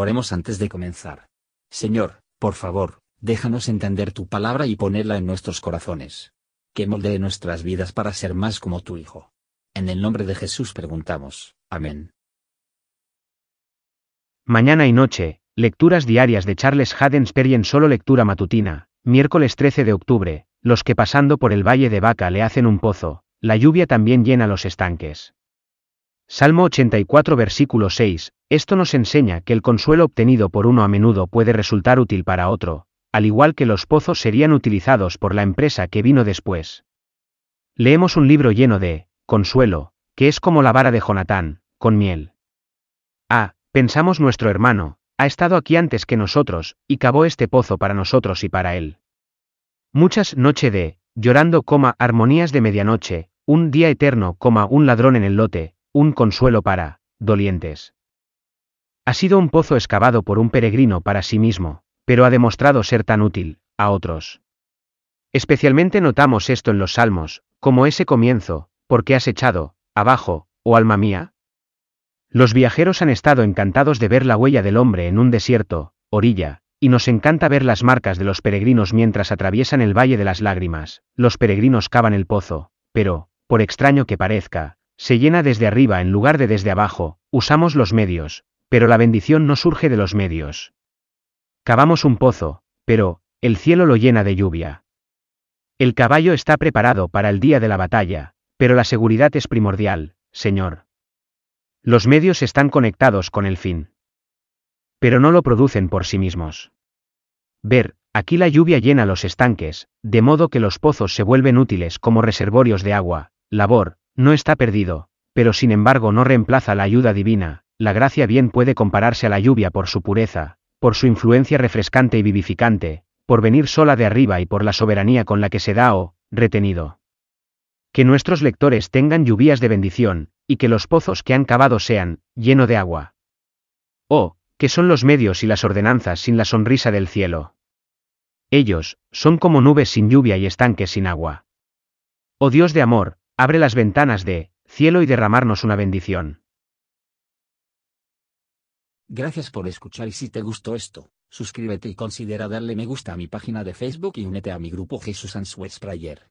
Oremos antes de comenzar. Señor, por favor, déjanos entender tu palabra y ponerla en nuestros corazones. Que moldee nuestras vidas para ser más como tu Hijo. En el nombre de Jesús preguntamos. Amén. Mañana y noche, lecturas diarias de Charles Haddon en solo lectura matutina, miércoles 13 de octubre, los que pasando por el valle de Vaca le hacen un pozo, la lluvia también llena los estanques. Salmo 84 versículo 6, esto nos enseña que el consuelo obtenido por uno a menudo puede resultar útil para otro, al igual que los pozos serían utilizados por la empresa que vino después. Leemos un libro lleno de consuelo, que es como la vara de Jonatán, con miel. Ah, pensamos nuestro hermano, ha estado aquí antes que nosotros, y cavó este pozo para nosotros y para él. Muchas noche de, llorando, coma, armonías de medianoche, un día eterno, coma, un ladrón en el lote, un consuelo para, dolientes. Ha sido un pozo excavado por un peregrino para sí mismo, pero ha demostrado ser tan útil, a otros. Especialmente notamos esto en los salmos, como ese comienzo, porque has echado, abajo, oh alma mía? Los viajeros han estado encantados de ver la huella del hombre en un desierto, orilla, y nos encanta ver las marcas de los peregrinos mientras atraviesan el Valle de las Lágrimas, los peregrinos cavan el pozo, pero, por extraño que parezca, se llena desde arriba en lugar de desde abajo, usamos los medios, pero la bendición no surge de los medios. Cavamos un pozo, pero, el cielo lo llena de lluvia. El caballo está preparado para el día de la batalla, pero la seguridad es primordial, Señor. Los medios están conectados con el fin. Pero no lo producen por sí mismos. Ver, aquí la lluvia llena los estanques, de modo que los pozos se vuelven útiles como reservorios de agua, labor, no está perdido, pero sin embargo no reemplaza la ayuda divina, la gracia bien puede compararse a la lluvia por su pureza, por su influencia refrescante y vivificante, por venir sola de arriba y por la soberanía con la que se da o, retenido. Que nuestros lectores tengan lluvias de bendición, y que los pozos que han cavado sean, lleno de agua. Oh, que son los medios y las ordenanzas sin la sonrisa del cielo. Ellos, son como nubes sin lluvia y estanques sin agua. Oh Dios de amor, Abre las ventanas de cielo y derramarnos una bendición. Gracias por escuchar y si te gustó esto, suscríbete y considera darle me gusta a mi página de Facebook y únete a mi grupo Jesús Answers Prayer.